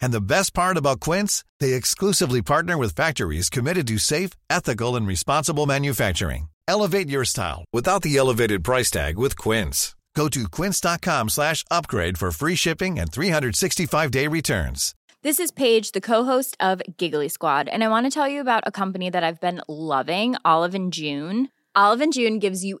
And the best part about Quince, they exclusively partner with factories committed to safe, ethical, and responsible manufacturing. Elevate your style without the elevated price tag with Quince. Go to quince.com slash upgrade for free shipping and 365-day returns. This is Paige, the co-host of Giggly Squad, and I want to tell you about a company that I've been loving, Olive and June. Olive and June gives you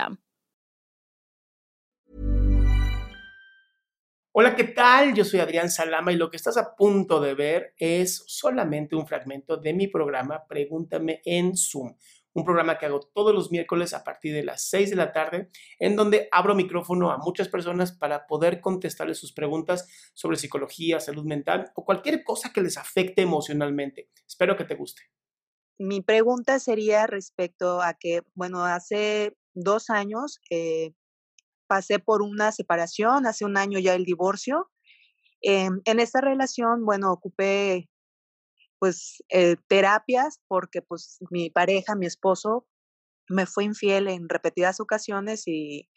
Hola, ¿qué tal? Yo soy Adrián Salama y lo que estás a punto de ver es solamente un fragmento de mi programa Pregúntame en Zoom, un programa que hago todos los miércoles a partir de las 6 de la tarde, en donde abro micrófono a muchas personas para poder contestarles sus preguntas sobre psicología, salud mental o cualquier cosa que les afecte emocionalmente. Espero que te guste. Mi pregunta sería respecto a que, bueno, hace dos años eh, pasé por una separación, hace un año ya el divorcio. Em, en esta relación, bueno, ocupé pues eh, terapias porque pues mi pareja, mi esposo, me fue infiel en repetidas ocasiones y,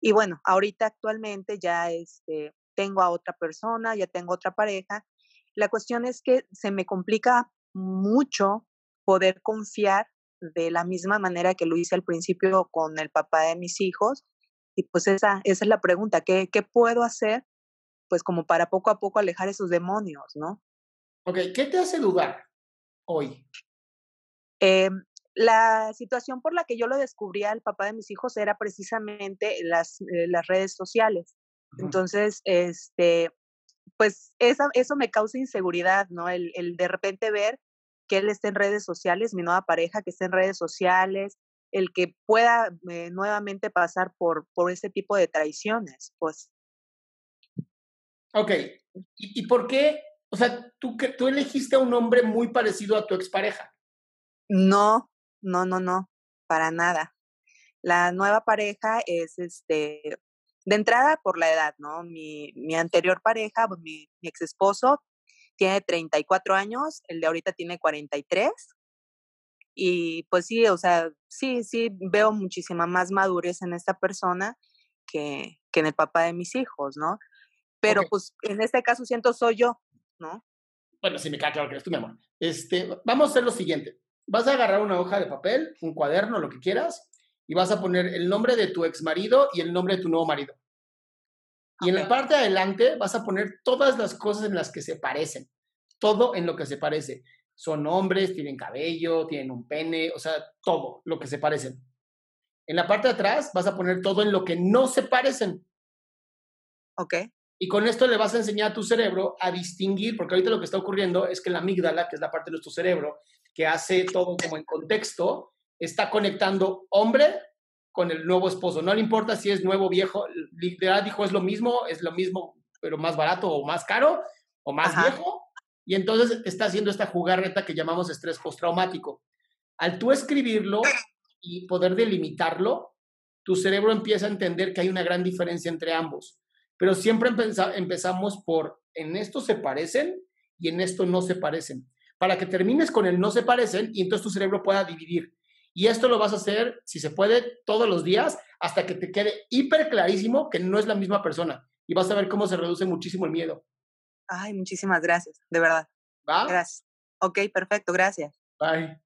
y bueno, ahorita actualmente ya este, tengo a otra persona, ya tengo otra pareja. La cuestión es que se me complica mucho poder confiar de la misma manera que lo hice al principio con el papá de mis hijos y pues esa, esa es la pregunta, ¿qué, ¿qué puedo hacer? Pues como para poco a poco alejar esos demonios, ¿no? Ok, ¿qué te hace dudar hoy? Eh, la situación por la que yo lo descubrí al papá de mis hijos era precisamente las, eh, las redes sociales. Entonces, este, pues eso, eso me causa inseguridad, ¿no? El, el de repente ver que él está en redes sociales, mi nueva pareja que está en redes sociales, el que pueda eh, nuevamente pasar por, por ese tipo de traiciones, pues. Ok, ¿Y, ¿y, por qué? O sea, ¿tú, tú elegiste a un hombre muy parecido a tu expareja. No, no, no, no, para nada. La nueva pareja es, este, de entrada por la edad, ¿no? Mi, mi anterior pareja, mi, mi ex esposo, tiene 34 años, el de ahorita tiene 43 y pues sí, o sea, sí, sí, veo muchísima más madurez en esta persona que, que en el papá de mis hijos, ¿no? Pero okay. pues en este caso siento soy yo, ¿no? Bueno, sí me queda claro que eres tú, mi amor. Este, vamos a hacer lo siguiente. Vas a agarrar una hoja de papel, un cuaderno, lo que quieras, y vas a poner el nombre de tu ex marido y el nombre de tu nuevo marido. Y okay. en la parte de adelante vas a poner todas las cosas en las que se parecen. Todo en lo que se parece son hombres, tienen cabello, tienen un pene, o sea, todo lo que se parecen. En la parte de atrás vas a poner todo en lo que no se parecen. Ok. Y con esto le vas a enseñar a tu cerebro a distinguir, porque ahorita lo que está ocurriendo es que la amígdala, que es la parte de nuestro cerebro, que hace todo como en contexto, está conectando hombre con el nuevo esposo. No le importa si es nuevo, viejo, literal dijo es lo mismo, es lo mismo, pero más barato o más caro o más Ajá. viejo y entonces está haciendo esta jugarreta que llamamos estrés postraumático. Al tú escribirlo y poder delimitarlo, tu cerebro empieza a entender que hay una gran diferencia entre ambos. Pero siempre empezamos por en esto se parecen y en esto no se parecen. Para que termines con el no se parecen y entonces tu cerebro pueda dividir. Y esto lo vas a hacer, si se puede, todos los días hasta que te quede hiper clarísimo que no es la misma persona. Y vas a ver cómo se reduce muchísimo el miedo. Ay, muchísimas gracias, de verdad. ¿Va? Gracias. Ok, perfecto, gracias. Bye.